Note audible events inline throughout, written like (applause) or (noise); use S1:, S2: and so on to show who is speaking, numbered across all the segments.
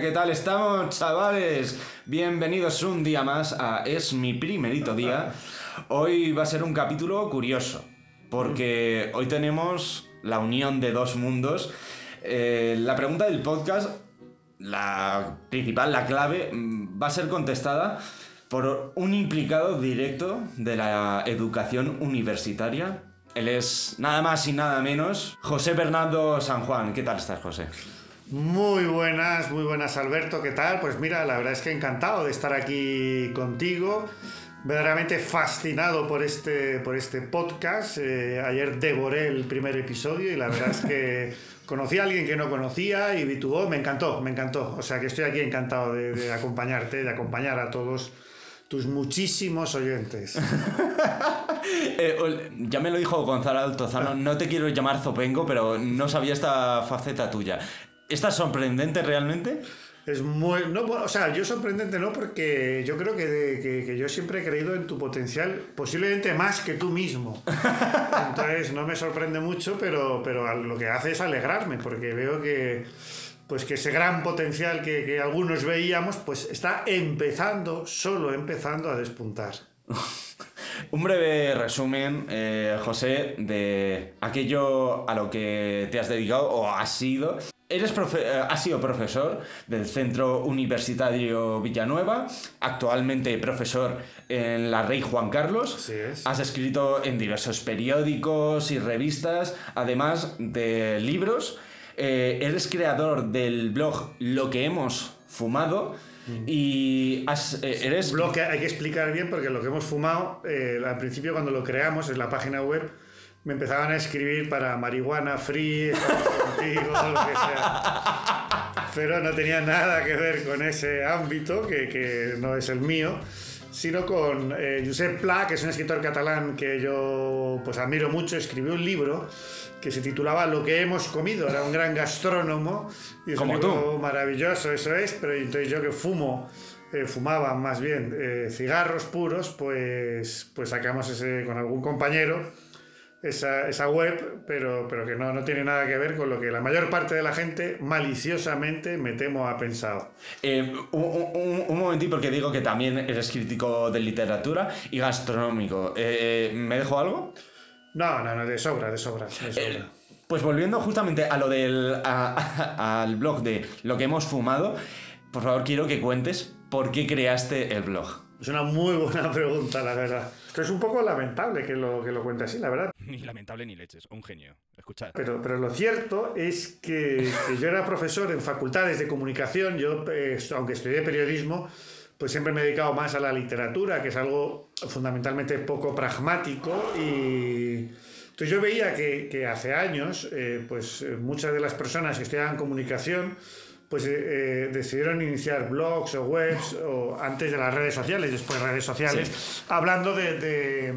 S1: ¿Qué tal estamos, chavales? Bienvenidos un día más a Es mi primerito día. Hoy va a ser un capítulo curioso, porque hoy tenemos la unión de dos mundos. Eh, la pregunta del podcast, la principal, la clave, mm, va a ser contestada por un implicado directo de la educación universitaria. Él es nada más y nada menos José Bernardo San Juan. ¿Qué tal estás, José?
S2: Muy buenas, muy buenas Alberto, ¿qué tal? Pues mira, la verdad es que encantado de estar aquí contigo, verdaderamente fascinado por este, por este podcast. Eh, ayer devoré el primer episodio y la verdad es que (laughs) conocí a alguien que no conocía y vi tu voz, me encantó, me encantó. O sea que estoy aquí encantado de, de acompañarte, de acompañar a todos tus muchísimos oyentes. (laughs) (laughs)
S1: Eh, ya me lo dijo Gonzalo Altozano, no te quiero llamar Zopengo, pero no sabía esta faceta tuya. ¿Esta es sorprendente realmente?
S2: Es muy. No, o sea, yo sorprendente no, porque yo creo que, de- que- que yo siempre he creído en tu potencial, posiblemente más que tú mismo. (laughs) Entonces no me sorprende mucho, pero, pero lo que hace es alegrarme, porque veo que. Pues que ese gran potencial que, que algunos veíamos, pues está empezando, solo empezando a despuntar. (laughs)
S1: Un breve resumen, eh, José, de aquello a lo que te has dedicado o has sido. Eres profe- eh, has sido profesor del Centro Universitario Villanueva, actualmente profesor en la Rey Juan Carlos.
S2: Así es.
S1: Has escrito en diversos periódicos y revistas, además de libros. Eh, eres creador del blog Lo que hemos fumado y has- eh, eres
S2: Blog que hay que explicar bien porque lo que hemos fumado, eh, al principio cuando lo creamos en la página web, me empezaban a escribir para marihuana free, (laughs) contigo, lo que sea. Pero no tenía nada que ver con ese ámbito, que, que no es el mío, sino con eh, Josep Pla, que es un escritor catalán que yo pues admiro mucho, escribió un libro que se titulaba Lo que hemos comido, era un gran gastrónomo y es
S1: Como tú.
S2: maravilloso, eso es, pero entonces yo que fumo, eh, fumaba más bien eh, cigarros puros, pues, pues sacamos ese con algún compañero esa, esa web, pero, pero que no, no tiene nada que ver con lo que la mayor parte de la gente maliciosamente, me temo, ha pensado.
S1: Eh, un, un- un momentito porque digo que también eres crítico de literatura y gastronómico. Eh, ¿Me dejo algo?
S2: No, no, no, de sobra, de sobra. de sobra.
S1: Eh, pues volviendo justamente a lo del a- (laughs) al blog de lo que hemos fumado, por favor quiero que cuentes por qué creaste el blog.
S2: Es una muy buena (laughs) pregunta, la verdad. Esto es un poco lamentable que lo, que lo cuente así, la verdad.
S3: Ni lamentable ni leches, un genio. Escuchad.
S2: Pero, pero lo cierto es que, que yo era profesor en facultades de comunicación, yo, eh, aunque estudié periodismo, pues siempre me he dedicado más a la literatura, que es algo fundamentalmente poco pragmático. Y entonces yo veía que, que hace años, eh, pues eh, muchas de las personas que estudiaban comunicación, pues eh, decidieron iniciar blogs o webs, o antes de las redes sociales, después redes sociales, hablando de- de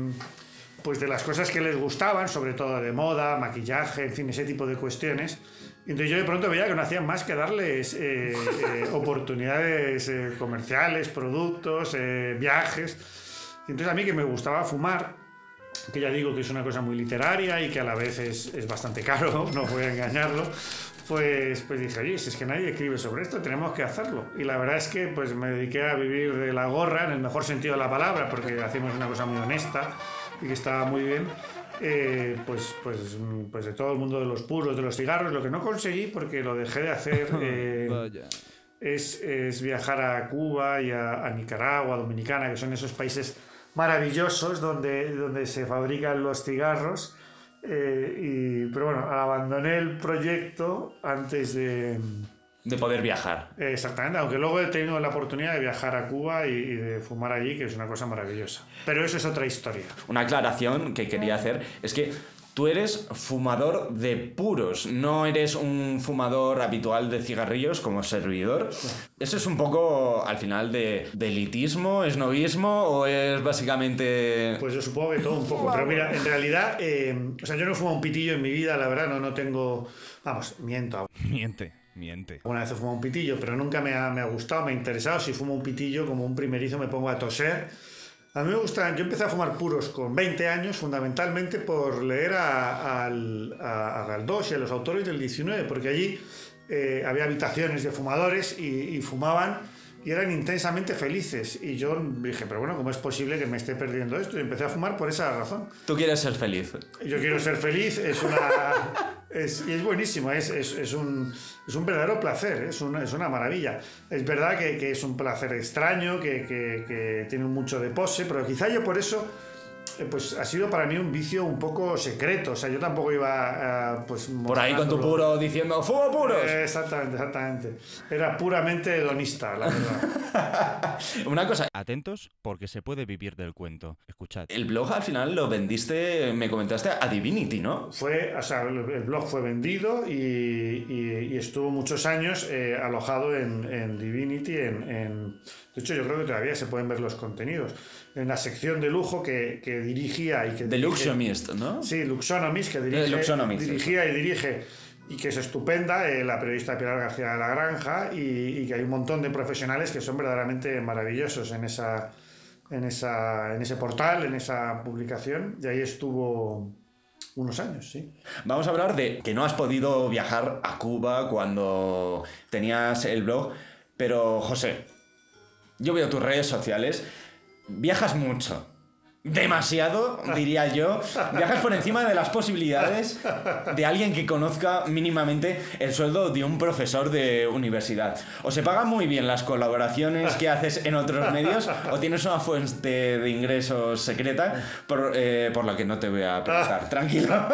S2: pues de las cosas que les gustaban, sobre todo de moda, maquillaje, en fin, ese tipo de cuestiones. Entonces yo de pronto veía que no hacían más que darles eh, eh, oportunidades comerciales, productos, viajes. Y entonces a mí que me gustaba fumar, que ya digo que es una cosa muy literaria y que a la vez es, es bastante caro, (laughs) no voy a engañarlo, pues, pues dije, oye, si es que nadie escribe sobre esto, tenemos que hacerlo. Y la verdad es que pues me dediqué a vivir de la gorra, en el mejor sentido de la palabra, porque hacemos una cosa muy honesta y que estaba muy bien. eh, pues, pues, pues de todo el mundo de los puros, de los cigarros, lo que no conseguí porque lo dejé de hacer (laughs) eh, es, es viajar a Cuba y a, a Nicaragua, Dominicana, que son esos países maravillosos donde, donde se fabrican los cigarros. eh, y, pero bueno, abandoné el proyecto antes de...
S1: De poder viajar.
S2: eh, Exactamente, aunque luego he tenido la oportunidad de viajar a Cuba y, y de fumar allí, que es una cosa maravillosa. Pero eso es otra historia.
S1: Una aclaración que quería hacer es que tú eres fumador de puros, no eres un fumador habitual de cigarrillos como servidor. ¿Eso es un poco al final de, de elitismo, es novismo o es básicamente...
S2: Pues yo supongo que todo un poco. Pero mira, en realidad, eh, o sea, yo no fumo un pitillo en mi vida, la verdad, no, no tengo. Vamos, miento.
S3: Miente, miente.
S2: Alguna vez he fumado un pitillo, pero nunca me ha, me ha gustado, me ha interesado. Si fumo un pitillo, como un primerizo, me pongo a toser A mí me gusta, yo empecé a fumar puros con 20 años, fundamentalmente por leer a, a- Galdós y a los autores del 19, porque allí eh, había habitaciones de fumadores y fumaban y eran intensamente felices. Y yo dije, pero bueno, ¿cómo es posible que me esté perdiendo esto? Y empecé a fumar por esa razón.
S1: Tú quieres ser feliz.
S2: Yo quiero ser feliz, es una. Es, y es buenísimo, es, es, es un, es un verdadero placer, es una, es una maravilla. Es verdad que, que es un placer extraño, que, que, que tiene mucho de pose, pero quizá yo por eso. Eh, Pues ha sido para mí un vicio un poco secreto. O sea, yo tampoco iba a. Pues,
S1: Por ahí con tu puro diciendo ¡Fumo puros!
S2: Eh, Exactamente, exactamente. Era puramente hedonista, la verdad. (laughs)
S1: Una cosa,
S3: Atentos porque se puede vivir del cuento. Escuchad.
S1: el blog al final lo vendiste, me comentaste, a Divinity, ¿no?
S2: Fue, o sea, el el blog fue vendido y, y- y estuvo muchos años eh, alojado en, en Divinity. En, en- de hecho, yo creo que todavía se pueden ver los contenidos. En la sección de lujo que, que dirigía y que
S1: De
S2: dirige-
S1: Luxionist, ¿no?
S2: Sí, Luxonomist, que dirige,
S1: Luxonomist,
S2: dirigía y dirige y que es estupenda, eh, la periodista Pilar García de la Granja, y, y que hay un montón de profesionales que son verdaderamente maravillosos en, esa, en, esa, en ese portal, en esa publicación, y ahí estuvo unos años, sí.
S1: Vamos a hablar de que no has podido viajar a Cuba cuando tenías el blog, pero José, yo veo tus redes sociales, viajas mucho. Demasiado, diría yo. Viajas por encima de las posibilidades de alguien que conozca mínimamente el sueldo de un profesor de universidad. O se pagan muy bien las colaboraciones que haces en otros medios, o tienes una fuente de ingresos secreta por, eh, por la que no te voy a preguntar. Tranquilo.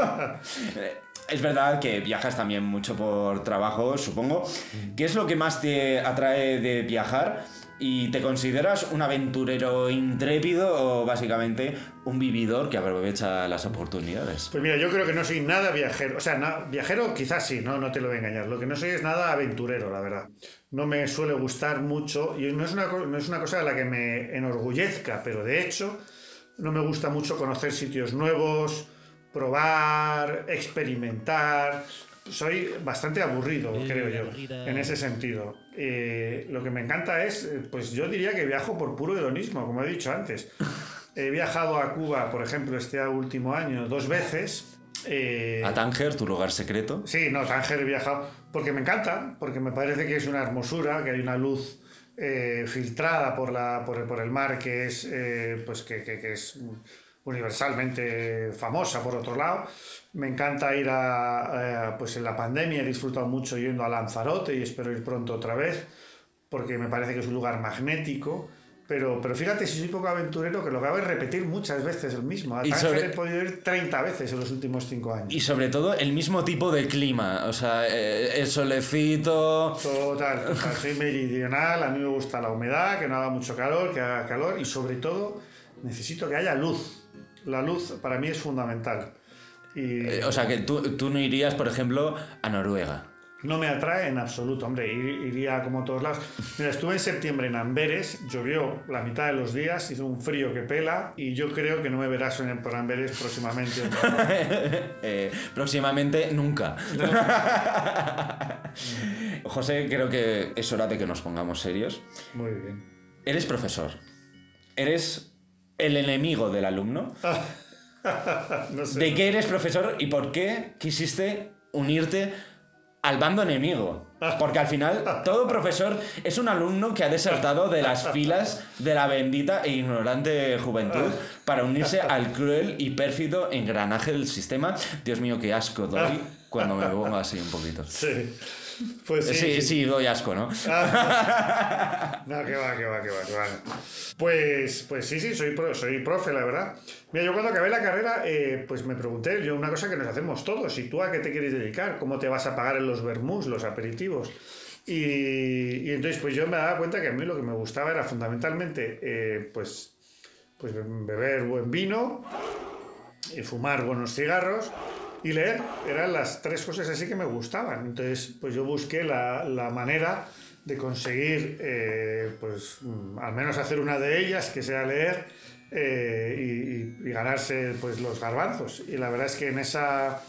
S1: Es verdad que viajas también mucho por trabajo, supongo. ¿Qué es lo que más te atrae de viajar? ¿Y te consideras un aventurero intrépido o básicamente un vividor que aprovecha las oportunidades?
S2: Pues mira, yo creo que no soy nada viajero. O sea, viajero quizás sí, no, no te lo voy a engañar. Lo que no soy es nada aventurero, la verdad. No me suele gustar mucho y no es una, no es una cosa de la que me enorgullezca, pero de hecho no me gusta mucho conocer sitios nuevos, probar, experimentar. Soy bastante aburrido, creo yo, en ese sentido. Eh, lo que me encanta es, eh, pues yo diría que viajo por puro hedonismo, como he dicho antes. (laughs) He viajado a Cuba, por ejemplo, este último año dos veces. Eh,
S1: ¿A Tánger, tu lugar secreto?
S2: Sí, no, Tánger he viajado porque me encanta, porque me parece que es una hermosura, que hay una luz eh, filtrada por, la, por, el- por el mar que es, eh, pues que, que- que es universalmente famosa, por otro lado. Me encanta ir a, eh, pues en la pandemia, he disfrutado mucho yendo a Lanzarote y espero ir pronto otra vez, porque me parece que es un lugar magnético. Pero, pero fíjate, si soy poco aventurero, que lo que hago es repetir muchas veces el mismo. A
S1: Y
S2: Tánger
S1: sobre-
S2: he podido ir 30 veces en los últimos 5 años.
S1: Y sobre todo el mismo tipo de clima, o sea, eh, el solecito...
S2: Total, total, soy meridional, a mí me gusta la humedad, que no haga mucho calor, que haga calor y sobre todo necesito que haya luz. La luz para mí es fundamental. Y
S1: eh, o sea, que tú, tú no irías, por ejemplo, a Noruega.
S2: no me atrae en absoluto, hombre, ir- iría como todos lados. Mira, estuve en septiembre en Amberes, llovió la mitad de los días, hizo un frío que pela y yo creo que no me verás en, por Amberes próximamente. (laughs)
S1: Eh, próximamente nunca. (laughs) José, creo que es hora de que nos pongamos serios.
S2: Muy bien.
S1: Eres profesor. Eres el enemigo del alumno. (laughs)
S2: No sé.
S1: ¿De qué eres profesor y por qué quisiste unirte al bando enemigo? Porque al final todo profesor es un alumno que ha desertado de las (laughs) filas de la bendita e ignorante juventud para unirse al cruel y pérfido engranaje del sistema. Dios mío, qué asco doy (laughs) cuando me pongo así un poquito.
S2: Sí. Pues
S1: Sí, sí, doy asco, ¿no? (laughs)
S2: No, que va, que va, que va, que va. Pues, pues sí, sí, soy, pro- soy profe, la verdad. Mira, yo cuando acabé la carrera, eh, pues me pregunté, yo una cosa que nos hacemos todos, ¿y tú a qué te quieres dedicar? ¿Cómo te vas a pagar en los vermús, los aperitivos? Y, y entonces, pues yo me daba cuenta que a mí lo que me gustaba era fundamentalmente, eh, pues, pues beber buen vino, y fumar buenos cigarros y leer. Eran las tres cosas así que me gustaban. Entonces, pues yo busqué la, la manera de conseguir, eh, pues, mm, al menos hacer una de ellas, que sea leer eh, y, y- ganarse, pues, los garbanzos. Y la verdad es que en esa...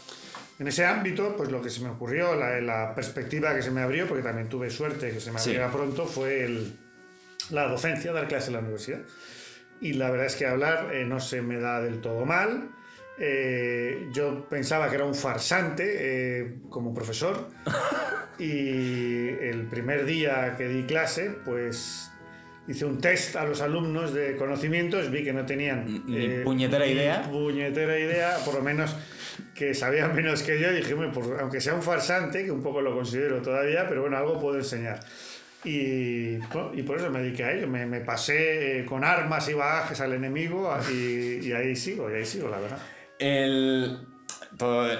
S2: En ese ámbito, pues lo que se me ocurrió, la, la perspectiva que se me abrió, porque también tuve suerte que se me
S1: Sí.
S2: abriera pronto, fue el, la docencia, dar clases en la universidad. y la verdad es que hablar eh, no se me da del todo mal. Eh, yo pensaba que era un farsante eh, como profesor (laughs) y el primer día que di clase, pues hice un test a los alumnos de conocimientos, vi que no tenían
S1: Ni puñetera
S2: ni
S1: idea.
S2: puñetera idea, por lo menos que sabían menos que yo, y dije, "Hombre, pues, aunque sea un farsante, que un poco lo considero todavía, pero bueno, algo puedo enseñar. Y, bueno, y por eso me dediqué a ello, me, me pasé eh, con armas y bagajes al enemigo y, y ahí sigo, y ahí sigo, la verdad.
S1: El,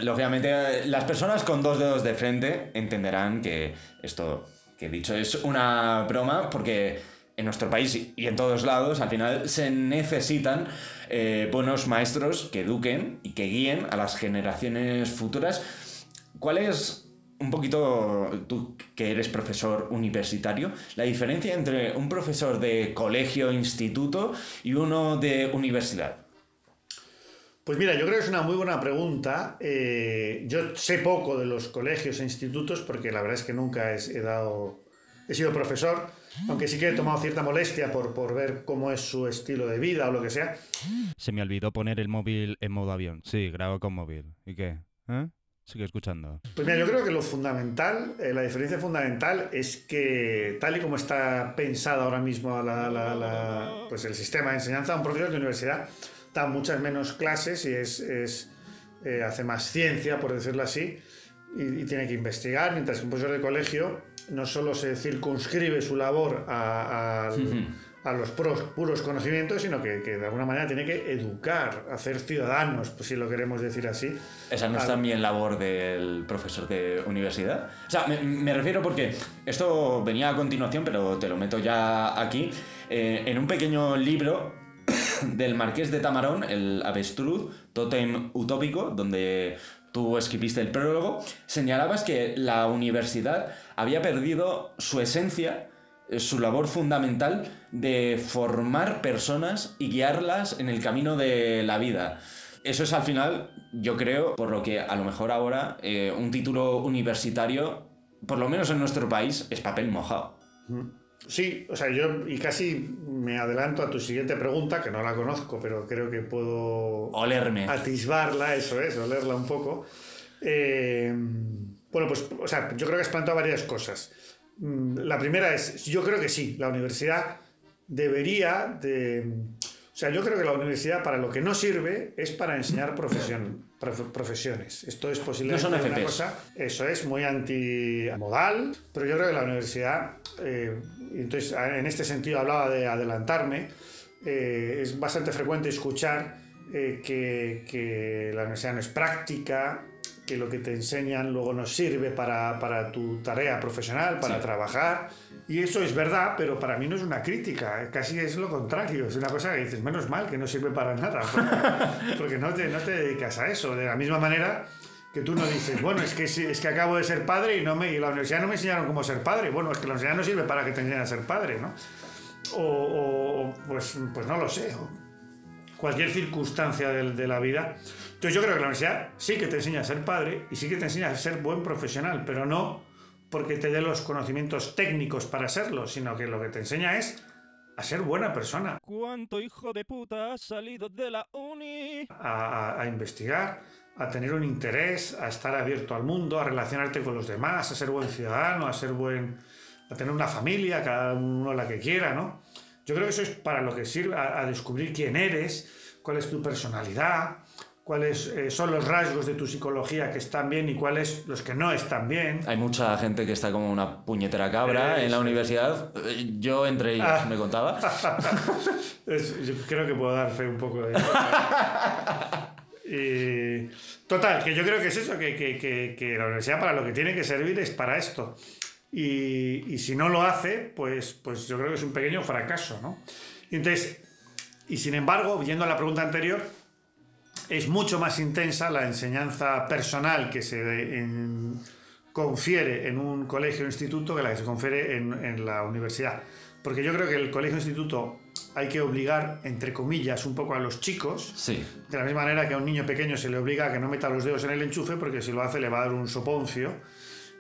S1: lógicamente, las personas con dos dedos de frente entenderán que esto que he dicho es una broma porque en nuestro país y- y en todos lados al final se necesitan eh, buenos maestros que eduquen y que guíen a las generaciones futuras. ¿Cuál es un poquito, tú que eres profesor universitario, la diferencia entre un profesor de colegio, instituto y uno de universidad?
S2: Pues mira, yo creo que es una muy buena pregunta. Eh, yo sé poco de los colegios e institutos porque la verdad es que nunca he, he dado, he sido profesor, aunque sí que he tomado cierta molestia por, por ver cómo es su estilo de vida o lo que sea.
S3: Se me olvidó poner el móvil en modo avión. Sí, grabo con móvil. ¿Y qué? ¿Eh? Sigue escuchando.
S2: Pues mira, yo creo que lo fundamental, eh, la diferencia fundamental es que tal y como está pensado ahora mismo la- la- la- pues el sistema de enseñanza, un profesor de universidad da muchas menos clases y es, es, eh, hace más ciencia, por decirlo así, y, y tiene que investigar, mientras que un profesor de colegio no solo se circunscribe su labor a, a los pros- puros conocimientos, sino que, que de alguna manera tiene que educar, hacer ciudadanos, pues si lo queremos decir así.
S1: Esa no es también labor del profesor de universidad. O sea, me, me refiero porque esto venía a continuación, pero te lo meto ya aquí. Eh, en un pequeño libro del Marqués de Tamarón, el Avestruz, Totem Utópico, donde tú escribiste el prólogo, señalabas que la universidad había perdido su esencia, eh, su labor fundamental de formar personas y guiarlas en el camino de la vida. Eso es al final, yo creo, por lo que a lo mejor ahora eh, un título universitario, por lo menos en nuestro país, es papel mojado.
S2: Sí, o sea, yo y casi me adelanto a tu siguiente pregunta, que no la conozco, pero creo que puedo
S1: Olerme.
S2: atisbarla, eso es, olerla un poco. Eh, bueno, pues, o sea, yo creo que has planteado varias cosas. Mm, La primera es, yo creo que sí, la universidad debería de... O sea, yo creo que la universidad para lo que no sirve es para enseñar profesión, profesiones. Esto es posible
S1: No son
S2: una cosa, eso es muy antimodal, pero yo creo que la universidad, eh, entonces en este sentido hablaba de adelantarme, eh, es bastante frecuente escuchar eh, que, que la universidad no es práctica, que lo que te enseñan luego no sirve para, para tu tarea profesional, para
S1: Sí.
S2: trabajar. Y eso es verdad, pero para mí no es una crítica, eh, casi es lo contrario. Es una cosa que dices, menos mal que no sirve para nada, porque, (laughs) porque no, te, no te dedicas a eso. De la misma manera que tú no dices, bueno, es que, es que acabo de ser padre y, no me, y la universidad no me enseñaron cómo ser padre. Bueno, es que la universidad no sirve para que te enseñen a ser padre, ¿no? O, o, pues, pues no lo sé. o cualquier circunstancia de, de la vida. Entonces yo creo que la universidad sí que te enseña a ser padre y sí que te enseña a ser buen profesional, pero no porque te dé los conocimientos técnicos para serlo, sino que lo que te enseña es a ser buena persona,
S3: ¿Cuánto hijo de puta ha salido de la uni?
S2: a, a- a investigar, a tener un interés, a estar abierto al mundo, a relacionarte con los demás, a ser buen ciudadano, a ser buen, a tener una familia, cada uno la que quiera, ¿no? Yo creo que eso es para lo que sirve, a, a descubrir quién eres, cuál es tu personalidad, cuáles eh, son los rasgos de tu psicología que están bien y cuáles los que no están bien.
S1: Hay mucha gente que está como una puñetera cabra
S2: Eh,
S1: en la universidad. eh, Yo entre ellos
S2: Ah.
S1: me contaba. (laughs)
S2: Es- yo creo que puedo dar fe un poco de Y, total, que yo creo que es eso, que, que- que- que la universidad para lo que tiene que servir es para esto. Y, y si no lo hace, pues, pues yo creo que es un pequeño fracaso, ¿no? Y entonces, y sin embargo, yendo a la pregunta anterior, es mucho más intensa la enseñanza personal que se de- en- confiere en un colegio o instituto que la que se confiere en, en la universidad. Porque yo creo que el colegio o instituto hay que obligar, entre comillas, un poco a los chicos,
S1: Sí.
S2: de la misma manera que a un niño pequeño se le obliga a que no meta los dedos en el enchufe, porque si lo hace le va a dar un soponcio.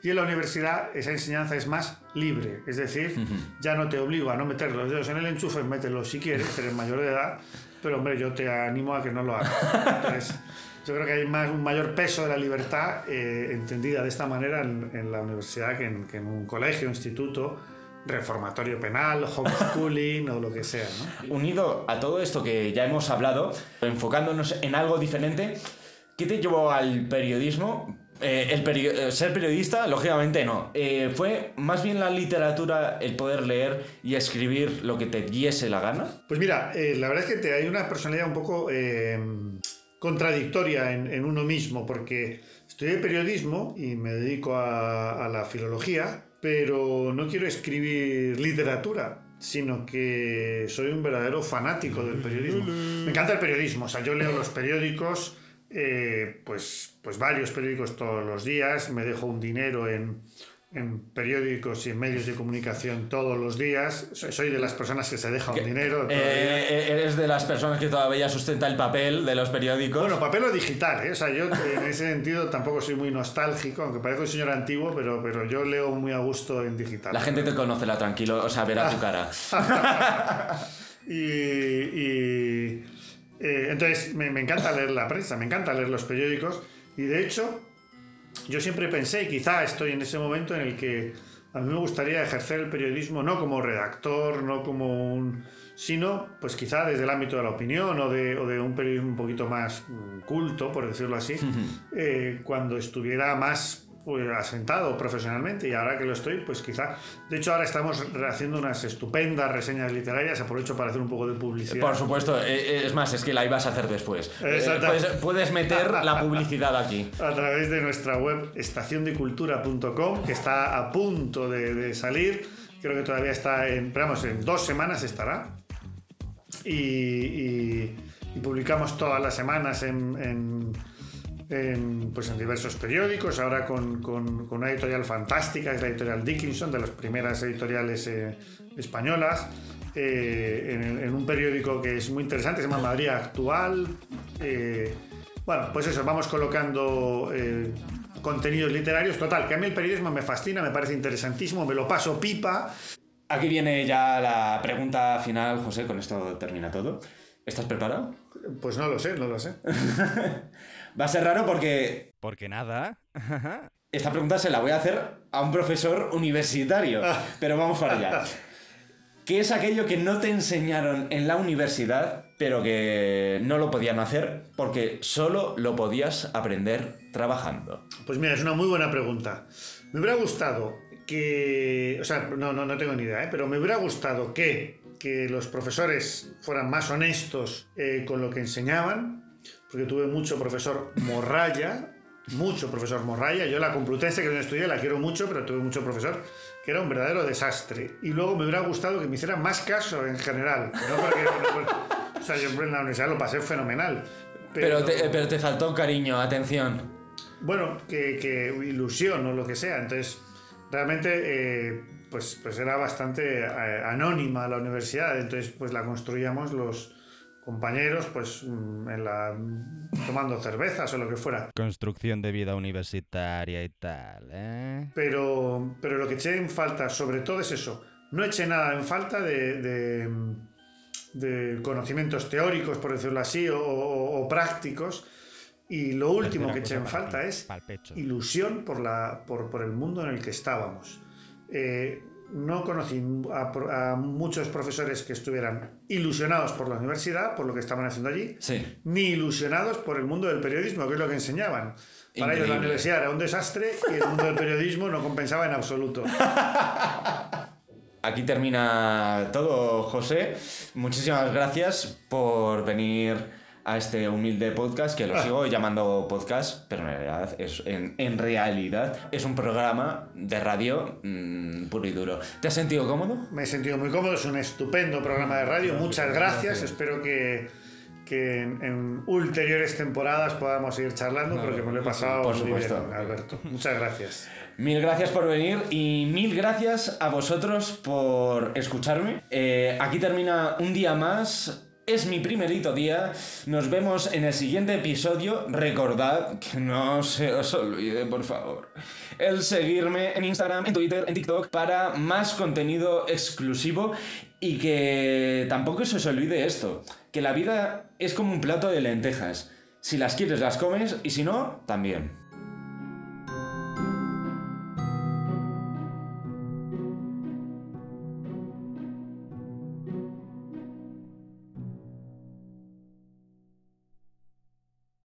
S2: Y en la universidad esa enseñanza es más libre, es decir, ya no te obligo a no meter los dedos en el enchufe, mételos si quieres, eres mayor de edad, pero hombre, yo te animo a que no lo hagas. Entonces, yo creo que hay más, un mayor peso de la libertad eh, entendida de esta manera en, en la universidad que en, que en un colegio, instituto, reformatorio penal, homeschooling o lo que sea. ¿no?
S1: Unido a todo esto que ya hemos hablado, enfocándonos en algo diferente, ¿qué te llevó al periodismo? Eh, el eh, ser periodista, lógicamente no. Eh, fue más bien la literatura, el poder leer y escribir lo que te diese la gana.
S2: Pues mira, eh, la verdad es que te, hay una personalidad un poco eh, contradictoria en, en uno mismo, porque estudié periodismo y me dedico a, a la filología, pero no quiero escribir literatura sino que soy un verdadero fanático del periodismo. Me encanta el periodismo, o sea, yo leo los periódicos, eh, pues, pues varios periódicos todos los días, me dejo un dinero en, en periódicos y en medios de comunicación todos los días. Soy, de las personas que se deja un dinero. todavía.
S1: Eh, eres de las personas que todavía sustenta el papel de los periódicos.
S2: Bueno, papel o digital, ¿eh? O sea, yo en ese sentido tampoco soy muy nostálgico, aunque parezco un señor antiguo, pero, pero yo leo muy a gusto en digital.
S1: la gente te conoce, la tranquilo, o sea, verá tu cara. (laughs)
S2: Y, y, eh, entonces me, me encanta leer la prensa, me encanta leer los periódicos y de hecho yo siempre pensé, y quizá estoy en ese momento en el que a mí me gustaría ejercer el periodismo no como redactor, no como un... sino pues quizá desde el ámbito de la opinión o de, o de un periodismo un poquito más mm, culto, por decirlo así, eh, cuando estuviera más asentado profesionalmente y ahora que lo estoy, pues quizá... De hecho, ahora estamos haciendo unas estupendas reseñas literarias, aprovecho para hacer un poco de publicidad.
S1: Por supuesto, eh, es más, es que la ibas a hacer después. Eh, puedes, puedes meter la (laughs) publicidad aquí.
S2: a través de nuestra web estaciondecultura.com, que está a punto de, de salir. Creo que todavía está en, vamos, en dos semanas estará. Y, y- y publicamos todas las semanas en, en- en, pues en diversos periódicos, ahora con, con- con una editorial fantástica, es la editorial Dickinson, de las primeras editoriales eh, españolas, eh, en, en un periódico que es muy interesante, se llama Madrid Actual. eh, bueno, pues eso, vamos colocando eh, contenidos literarios. Total, que a mí el periodismo me fascina, me parece interesantísimo, me lo paso pipa.
S1: Aquí viene ya la pregunta final, José, con esto termina todo. ¿Estás preparado?
S2: Pues no lo sé, no lo sé. (laughs)
S1: Va a ser raro porque
S3: Porque nada.
S1: esta pregunta se la voy a hacer a un profesor universitario, pero vamos para allá. ¿Qué es aquello que no te enseñaron en la universidad, pero que no lo podían hacer porque solo lo podías aprender trabajando?
S2: Pues mira, es una muy buena pregunta. Me hubiera gustado que, o sea, no, no, no tengo ni idea, ¿eh? pero me hubiera gustado que, que los profesores fueran más honestos eh, con lo que enseñaban, porque tuve mucho profesor morralla, mucho profesor morralla. Yo la Complutense que no estudié la quiero mucho, pero tuve mucho profesor que era un verdadero desastre. Y luego me hubiera gustado que me hicieran más caso en general. No porque, o sea, yo en la universidad lo pasé fenomenal.
S1: Pero te, pero te faltó cariño, atención.
S2: bueno, que, que ilusión o lo que sea. Entonces, realmente, eh, pues, pues era bastante eh, anónima la universidad. Entonces, pues la construíamos los compañeros, pues mm, en la, tomando cervezas o lo que fuera.
S3: Construcción de vida universitaria y tal, ¿eh?
S2: Pero, pero lo que eché en falta, sobre todo, es eso. No eché nada en falta de, de, de conocimientos teóricos, por decirlo así, o, o- o prácticos. Y lo último que eché en falta es ilusión por, la, por, por el mundo en el que estábamos. Eh, no conocí a, muchos profesores que estuvieran ilusionados por la universidad, por lo que estaban haciendo allí,
S1: Sí.
S2: ni ilusionados por el mundo del periodismo, que es lo que enseñaban. Para ellos la universidad era un desastre y el mundo del periodismo no compensaba en absoluto.
S1: Aquí termina todo, José. Muchísimas gracias por venir a este humilde podcast, que lo sigo llamando podcast, pero en realidad es, en, en realidad es un programa de radio mm, puro y duro. ¿Te has sentido cómodo?
S2: Me he sentido muy cómodo, es un estupendo programa de radio. Muchas gracias, espero que, que en, en ulteriores temporadas podamos seguir charlando, porque me lo he pasado
S1: por supuesto.
S2: bien, Alberto. Muchas gracias.
S1: Mil gracias por venir y mil gracias a vosotros por escucharme. Eh, aquí termina un día más es mi primerito día. Nos vemos en el siguiente episodio. Recordad que no se os olvide, por favor, el seguirme en Instagram, en Twitter, en TikTok para más contenido exclusivo y que tampoco se os olvide esto, que la vida es como un plato de lentejas. Si las quieres las comes y si no, también.